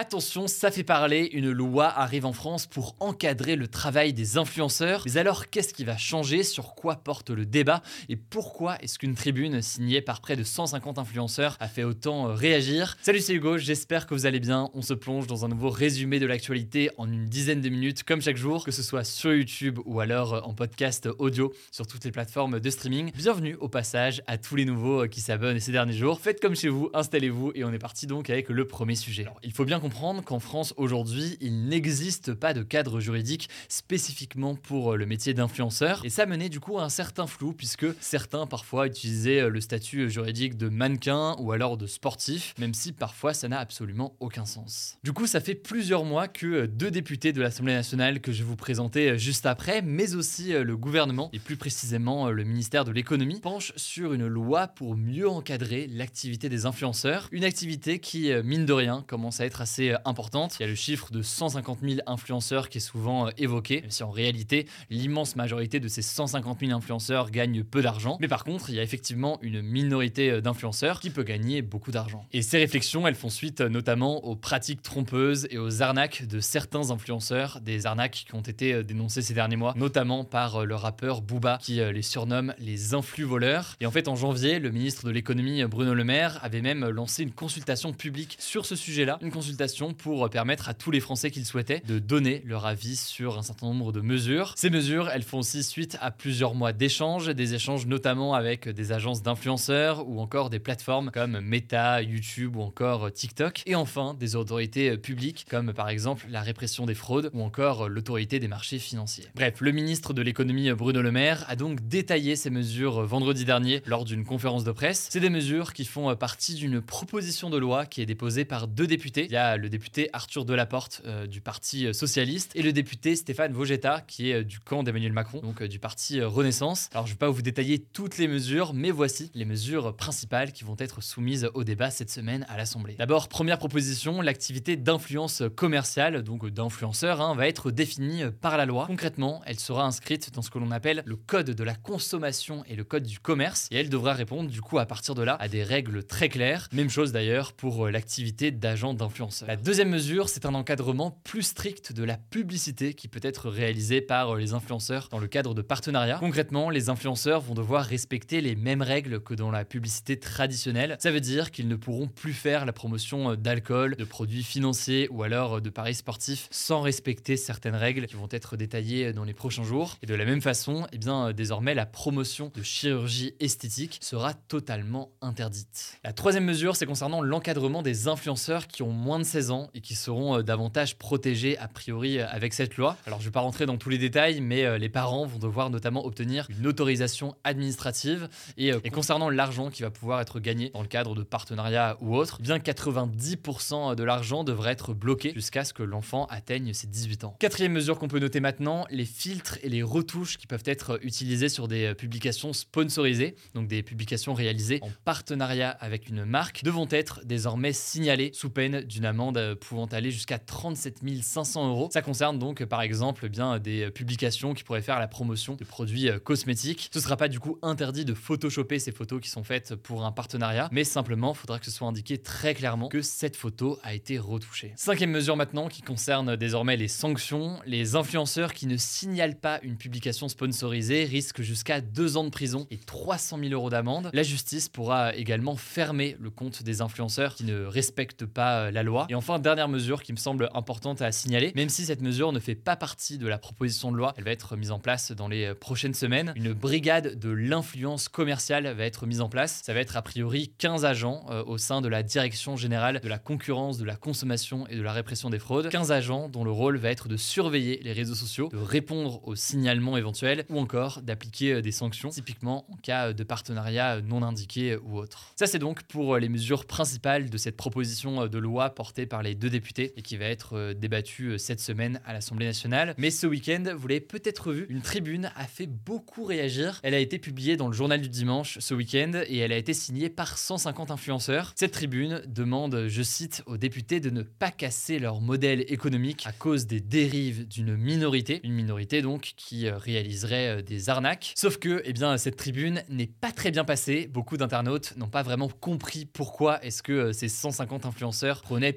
Attention, ça fait parler, une loi arrive en France pour encadrer le travail des influenceurs. Mais alors, qu'est-ce qui va changer? Sur quoi porte le débat? Et pourquoi est-ce qu'une tribune signée par près de 150 influenceurs a fait autant euh, réagir? Salut, c'est Hugo, j'espère que vous allez bien. On se plonge dans un nouveau résumé de l'actualité en une dizaine de minutes, comme chaque jour, que ce soit sur YouTube ou alors euh, en podcast audio sur toutes les plateformes de streaming. Bienvenue au passage à tous les nouveaux euh, qui s'abonnent ces derniers jours. Faites comme chez vous, installez-vous et on est parti donc avec le premier sujet. Il faut bien comprendre qu'en France aujourd'hui, il n'existe pas de cadre juridique spécifiquement pour euh, le métier d'influenceur. Et ça menait du coup à un certain flou, puisque certains parfois utilisaient euh, le statut juridique de mannequin ou alors de sportif, même si parfois ça n'a absolument aucun sens. Du coup, ça fait plusieurs mois que euh, deux députés de l'Assemblée nationale que je vais vous présenter juste après, mais aussi le gouvernement, et plus précisément le ministère de l'économie, penchent sur une loi pour mieux encadrer l'activité des influenceurs. Une activité qui, mine de rien, commence à être assez importante. Il y a le chiffre de 150 000 influenceurs qui est souvent euh, évoqué, même si en réalité, l'immense majorité de ces 150 000 influenceurs gagnent peu d'argent. Mais par contre, il y a effectivement une minorité euh, d'influenceurs qui peut gagner beaucoup d'argent. Et ces réflexions, elles font suite euh, notamment aux pratiques trompeuses et aux arnaques de certains influenceurs, des arnaques qui ont été dénoncées ces derniers mois, notamment par le rappeur Booba, qui les surnomme les influx voleurs. Et en fait, en janvier, le ministre de l'économie Bruno Le Maire avait même lancé une consultation publique sur ce sujet-là, une consultation pour permettre à tous les Français qui le souhaitaient de donner leur avis sur un certain nombre de mesures. Ces mesures, elles font aussi suite à plusieurs mois d'échanges, des échanges notamment avec des agences d'influenceurs ou encore des plateformes comme Meta, YouTube ou encore TikTok. Et enfin, des autorités publiques comme par exemple la répression des fraudes ou encore l'autorité des marchés financiers. Bref, le ministre de l'économie Bruno Le Maire a donc détaillé ces mesures vendredi dernier lors d'une conférence de presse. C'est des mesures qui font partie d'une proposition de loi qui est déposée par deux députés. Il y a le député Arthur Delaporte euh, du Parti Socialiste et le député Stéphane Vogetta qui est euh, du camp d'Emmanuel Macron, donc euh, du Parti Renaissance. Alors je ne vais pas vous détailler toutes les mesures, mais voici les mesures principales qui vont être soumises au débat cette semaine à l'Assemblée. D'abord, première proposition, l'activité d'influence commerciale, donc d'influenceur, hein, va être définie par la loi. Concrètement, elle sera inscrite dans ce que l'on appelle le code de la consommation et le code du commerce, et elle devra répondre du coup à partir de là à des règles très claires. Même chose d'ailleurs pour l'activité d'agent d'influenceur. La deuxième mesure, c'est un encadrement plus strict de la publicité qui peut être réalisée par les influenceurs dans le cadre de partenariats. Concrètement, les influenceurs vont devoir respecter les mêmes règles que dans la publicité traditionnelle. Ça veut dire qu'ils ne pourront plus faire la promotion d'alcool, de produits financiers ou alors de paris sportifs sans respecter certaines règles qui vont être détaillées dans les prochains jours. Et de la même façon, eh bien, désormais, la promotion de chirurgie esthétique sera totalement interdite. La troisième mesure, c'est concernant l'encadrement des influenceurs qui ont moins de 16 ans et qui seront euh, davantage protégés a priori euh, avec cette loi. Alors je ne vais pas rentrer dans tous les détails, mais euh, les parents vont devoir notamment obtenir une autorisation administrative et, concernant l'argent qui va pouvoir être gagné dans le cadre de partenariats ou autres, eh bien 90% de l'argent devrait être bloqué jusqu'à ce que l'enfant atteigne ses 18 ans. Quatrième mesure qu'on peut noter maintenant, les filtres et les retouches qui peuvent être utilisés sur des publications sponsorisées, donc des publications réalisées en partenariat avec une marque, devront être désormais signalées sous peine d'une amende pouvant aller jusqu'à 37 500 euros. Ça concerne donc par exemple bien des publications qui pourraient faire la promotion de produits euh, cosmétiques. Ce sera pas du coup interdit de photoshopper ces photos qui sont faites pour un partenariat, mais simplement faudra que ce soit indiqué très clairement que cette photo a été retouchée. Cinquième mesure maintenant qui concerne désormais les sanctions. Les influenceurs qui ne signalent pas une publication sponsorisée risquent jusqu'à deux ans de prison et 300 000 euros d'amende. La justice pourra également fermer le compte des influenceurs qui ne respectent pas euh, la loi. Et enfin, dernière mesure qui me semble importante à signaler, même si cette mesure ne fait pas partie de la proposition de loi, elle va être mise en place dans les prochaines semaines. Une brigade de l'influence commerciale va être mise en place. Ça va être a priori 15 agents euh, au sein de la direction générale de la concurrence, de la consommation et de la répression des fraudes. 15 agents dont le rôle va être de surveiller les réseaux sociaux, de répondre aux signalements éventuels ou encore d'appliquer euh, des sanctions, typiquement en cas de partenariat non indiqué ou autre. Ça, c'est donc pour les mesures principales de cette proposition de loi portée par les deux députés et qui va être débattue cette semaine à l'Assemblée nationale. Mais ce week-end, vous l'avez peut-être vu, une tribune a fait beaucoup réagir. Elle a été publiée dans le journal du dimanche ce week-end et elle a été signée par 150 influenceurs. Cette tribune demande, je cite, aux députés de ne pas casser leur modèle économique à cause des dérives d'une minorité, une minorité donc qui euh, réaliserait euh, des arnaques. Sauf que, eh bien, cette tribune n'est pas très bien passée. Beaucoup d'internautes n'ont pas vraiment compris pourquoi est-ce que euh, ces 150 influenceurs prenaient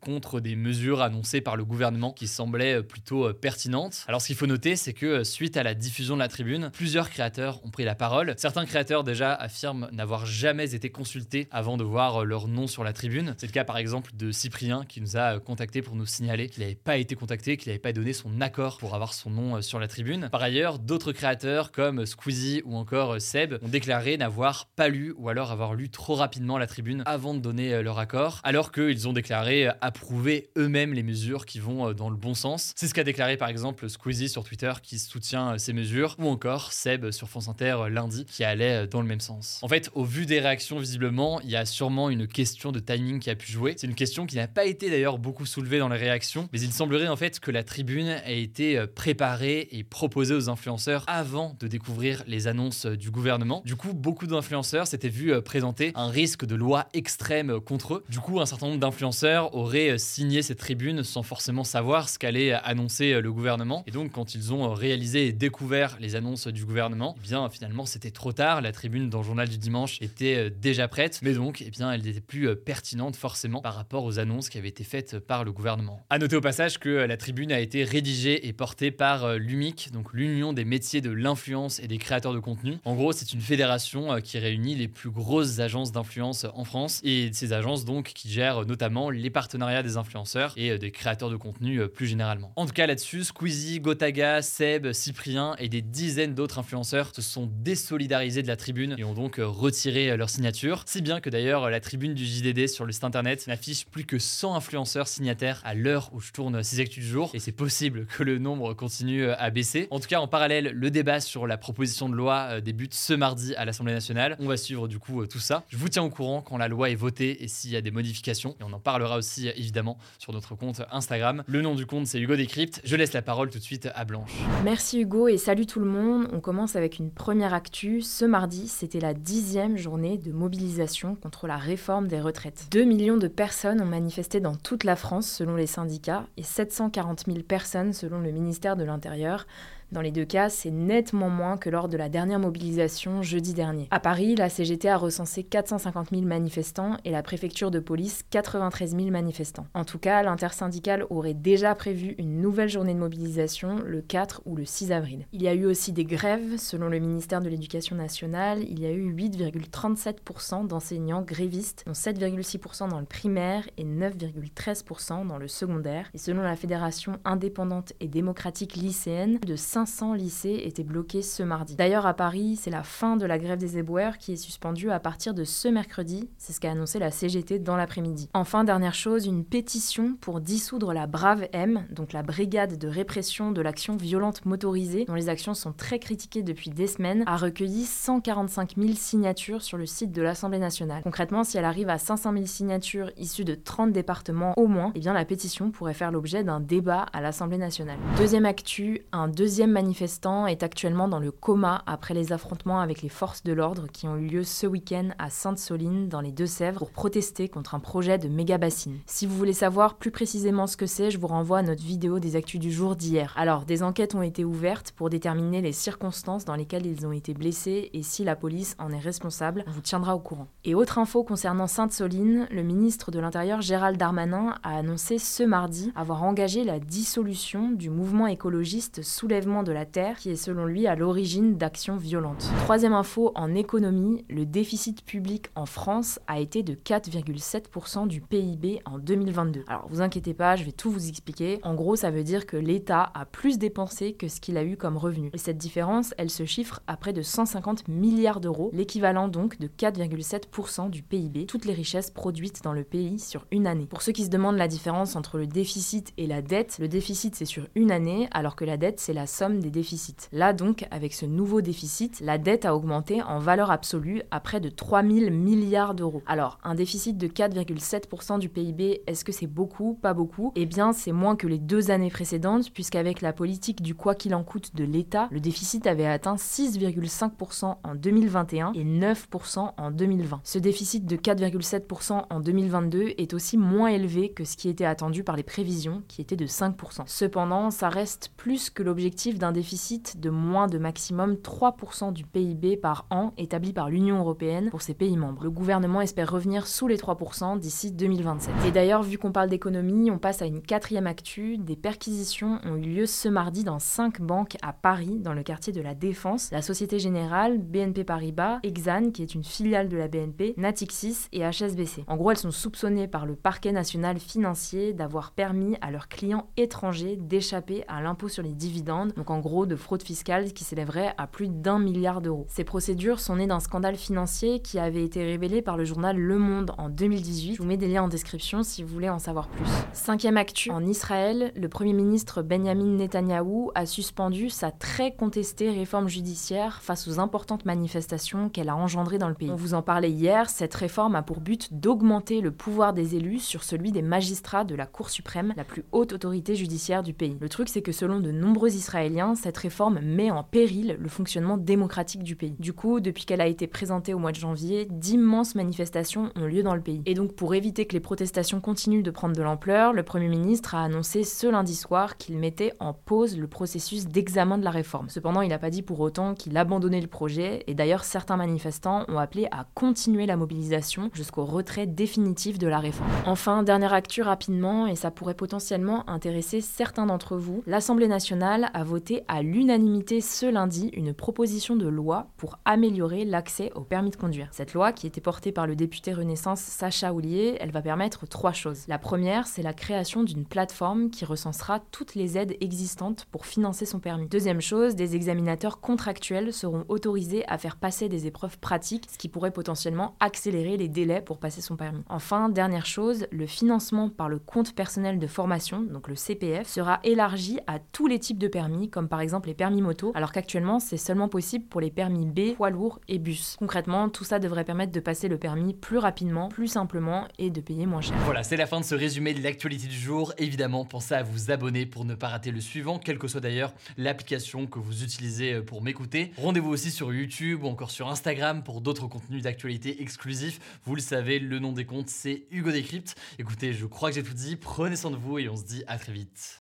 contre des mesures annoncées par le gouvernement qui semblaient plutôt pertinentes. Alors, ce qu'il faut noter, c'est que suite à la diffusion de la tribune, plusieurs créateurs ont pris la parole. Certains créateurs déjà affirment n'avoir jamais été consultés avant de voir leur nom sur la tribune. C'est le cas par exemple de Cyprien qui nous a contacté pour nous signaler qu'il n'avait pas été contacté, qu'il n'avait pas donné son accord pour avoir son nom sur la tribune. Par ailleurs, d'autres créateurs comme Squeezie ou encore Seb ont déclaré n'avoir pas lu ou alors avoir lu trop rapidement la tribune avant de donner leur accord, alors qu'ils ont déclaré approuver eux-mêmes les mesures qui vont dans le bon sens. C'est ce qu'a déclaré par exemple Squeezie sur Twitter qui soutient ces mesures, ou encore Seb sur France Inter lundi qui allait dans le même sens. En fait, au vu des réactions, visiblement, il y a sûrement une question de timing qui a pu jouer. C'est une question qui n'a pas été d'ailleurs beaucoup soulevée dans les réactions, mais il semblerait en fait que la tribune ait été euh, préparée et proposée aux influenceurs avant de découvrir les annonces du gouvernement. Du coup, beaucoup d'influenceurs s'étaient vus euh, présenter un risque de loi extrême contre eux. Du coup, un certain nombre d'influenceurs auraient euh, signé cette tribune sans forcément savoir ce qu'allait annoncer le gouvernement. Et donc, quand ils ont réalisé et découvert les annonces du gouvernement, eh bien finalement c'était trop tard. La tribune dans le journal du dimanche était euh, déjà prête, mais donc eh bien elle n'était plus euh, pertinente forcément par rapport aux annonces qui avaient été faites par le gouvernement. À noter au passage que euh, la tribune a été rédigée et portée par l'UMIC, donc l'Union des métiers de l'influence et des créateurs de contenu. En gros, c'est une fédération qui réunit les plus grosses agences d'influence en France et ces agences donc qui gèrent notamment les partenariats des influenceurs et des créateurs de contenu plus généralement. En tout cas là-dessus, Squeezie, Gotaga, Seb, Cyprien et des dizaines d'autres influenceurs se sont désolidarisés de la tribune et ont donc retiré leur signature. Si bien que d'ailleurs la tribune du JDD sur le site internet n'affiche plus que 100 influenceurs signataires à l'heure où je tourne ces actus du jour et c'est possible que le nombre continue à baisser. En tout cas, en parallèle, le débat sur la proposition de loi euh, débute ce mardi à l'Assemblée nationale. On va suivre du coup euh, tout ça. Je vous tiens au courant quand la loi est votée et s'il y a des modifications et on en parlera aussi évidemment sur notre compte Instagram. Le nom du compte c'est Hugo Décrypte. Je laisse la parole tout de suite à Blanche. Merci Hugo et salut tout le monde. On commence avec une première actu. Ce mardi, c'était la dixième journée de mobilisation contre la réforme des retraites. 2 millions de personnes ont manifesté dans toute la France selon les syndicats et 740 000 personnes selon le ministère de l'Intérieur. Dans les deux cas, c'est nettement moins que lors de la dernière mobilisation jeudi dernier. À Paris, la CGT a recensé 450 000 manifestants et la préfecture de police 93 000 manifestants. En tout cas, l'intersyndicale aurait déjà prévu une nouvelle journée de mobilisation le 4 ou le 6 avril. Il y a eu aussi des grèves. Selon le ministère de l'Éducation nationale, il y a eu 8,37% d'enseignants grévistes, dont 7,6% dans le primaire et 9,13% dans le secondaire. Et selon la Fédération indépendante et démocratique lycéenne, de 5 500 lycées étaient bloqués ce mardi. D'ailleurs, à Paris, c'est la fin de la grève des éboueurs qui est suspendue à partir de ce mercredi. C'est ce qu'a annoncé la CGT dans l'après-midi. Enfin, dernière chose, une pétition pour dissoudre la Brave M, donc la brigade de répression de l'action violente motorisée, dont les actions sont très critiquées depuis des semaines, a recueilli 145 000 signatures sur le site de l'Assemblée nationale. Concrètement, si elle arrive à 500 000 signatures issues de 30 départements au moins, eh bien la pétition pourrait faire l'objet d'un débat à l'Assemblée nationale. Deuxième actu, un deuxième manifestant est actuellement dans le coma après les affrontements avec les forces de l'ordre qui ont eu lieu ce week-end à Sainte-Soline, dans les Deux-Sèvres, pour protester contre un projet de méga bassine. Si vous voulez savoir plus précisément ce que c'est, je vous renvoie à notre vidéo des actus du jour d'hier. Alors, des enquêtes ont été ouvertes pour déterminer les circonstances dans lesquelles ils ont été blessés et si la police en est responsable, on vous tiendra au courant. Et autre info concernant Sainte-Soline, le ministre de l'Intérieur Gérald Darmanin a annoncé ce mardi avoir engagé la dissolution du mouvement écologiste Soulèvement de la terre qui est selon lui à l'origine d'actions violentes. Troisième info en économie, le déficit public en France a été de 4,7% du PIB en 2022. Alors vous inquiétez pas, je vais tout vous expliquer. En gros, ça veut dire que l'État a plus dépensé que ce qu'il a eu comme revenu. Et cette différence, elle se chiffre à près de 150 milliards d'euros, l'équivalent donc de 4,7% du PIB, toutes les richesses produites dans le pays sur une année. Pour ceux qui se demandent la différence entre le déficit et la dette, le déficit c'est sur une année, alors que la dette c'est la somme des déficits. Là donc, avec ce nouveau déficit, la dette a augmenté en valeur absolue à près de 3000 milliards d'euros. Alors, un déficit de 4,7% du PIB, est-ce que c'est beaucoup? Pas beaucoup Eh bien, c'est moins que les deux années précédentes, puisqu'avec la politique du quoi qu'il en coûte de l'État, le déficit avait atteint 6,5% en 2021 et 9% en 2020. Ce déficit de 4,7% en 2022 est aussi moins élevé que ce qui était attendu par les prévisions, qui étaient de 5%. Cependant, ça reste plus que l'objectif d'un déficit de moins de maximum 3% du PIB par an établi par l'Union européenne pour ses pays membres. Le gouvernement espère revenir sous les 3% d'ici 2027. Et d'ailleurs, vu qu'on parle d'économie, on passe à une quatrième actu. Des perquisitions ont eu lieu ce mardi dans cinq banques à Paris, dans le quartier de la Défense. La Société Générale, BNP Paribas, Exane, qui est une filiale de la BNP, Natixis et HSBC. En gros, elles sont soupçonnées par le parquet national financier d'avoir permis à leurs clients étrangers d'échapper à l'impôt sur les dividendes, donc en gros de fraude fiscale qui s'élèverait à plus d'un milliard d'euros. Ces procédures sont nées d'un scandale financier qui avait été révélé par le journal Le Monde en 2018. Je vous mets des liens en description si vous voulez en savoir plus. Cinquième actu, en Israël, le Premier ministre Benjamin Netanyahou a suspendu sa très contestée réforme judiciaire face aux importantes manifestations qu'elle a engendrées dans le pays. On vous en parlait hier, cette réforme a pour but d'augmenter le pouvoir des élus sur celui des magistrats de la Cour suprême, la plus haute autorité judiciaire du pays. Le truc c'est que selon de nombreux Israéliens, cette réforme met en péril le fonctionnement démocratique du pays. Du coup, depuis qu'elle a été présentée au mois de janvier, d'immenses manifestations ont lieu dans le pays. Et donc pour éviter que les protestations continuent de prendre de l'ampleur, le Premier ministre a annoncé ce lundi soir qu'il mettait en pause le processus d'examen de la réforme. Cependant, il n'a pas dit pour autant qu'il abandonnait le projet, et d'ailleurs certains manifestants ont appelé à continuer la mobilisation jusqu'au retrait définitif de la réforme. Enfin, dernière actu rapidement, et ça pourrait potentiellement intéresser certains d'entre vous, l'Assemblée nationale a voté à l'unanimité ce lundi une proposition de loi pour améliorer l'accès au permis de conduire. Cette loi, qui était portée par le député Renaissance Sacha Houlier, elle va permettre trois choses. La première, c'est la création d'une plateforme qui recensera toutes les aides existantes pour financer son permis. Deuxième chose, des examinateurs contractuels seront autorisés à faire passer des épreuves pratiques, ce qui pourrait potentiellement accélérer les délais pour passer son permis. Enfin, dernière chose, le financement par le compte personnel de formation, donc le CPF, sera élargi à tous les types de permis, comme par exemple les permis moto, alors qu'actuellement c'est seulement possible pour les permis B, poids lourds et bus. Concrètement, tout ça devrait permettre de passer le permis plus rapidement, plus simplement et de payer moins cher. Voilà, c'est la fin de ce résumé de l'actualité du jour. Évidemment, pensez à vous abonner pour ne pas rater le suivant, quelle que soit d'ailleurs l'application que vous utilisez pour m'écouter. Rendez-vous aussi sur YouTube ou encore sur Instagram pour d'autres contenus d'actualité exclusifs. Vous le savez, le nom des comptes c'est Hugo Décrypte. Écoutez, je crois que j'ai tout dit. Prenez soin de vous et on se dit à très vite.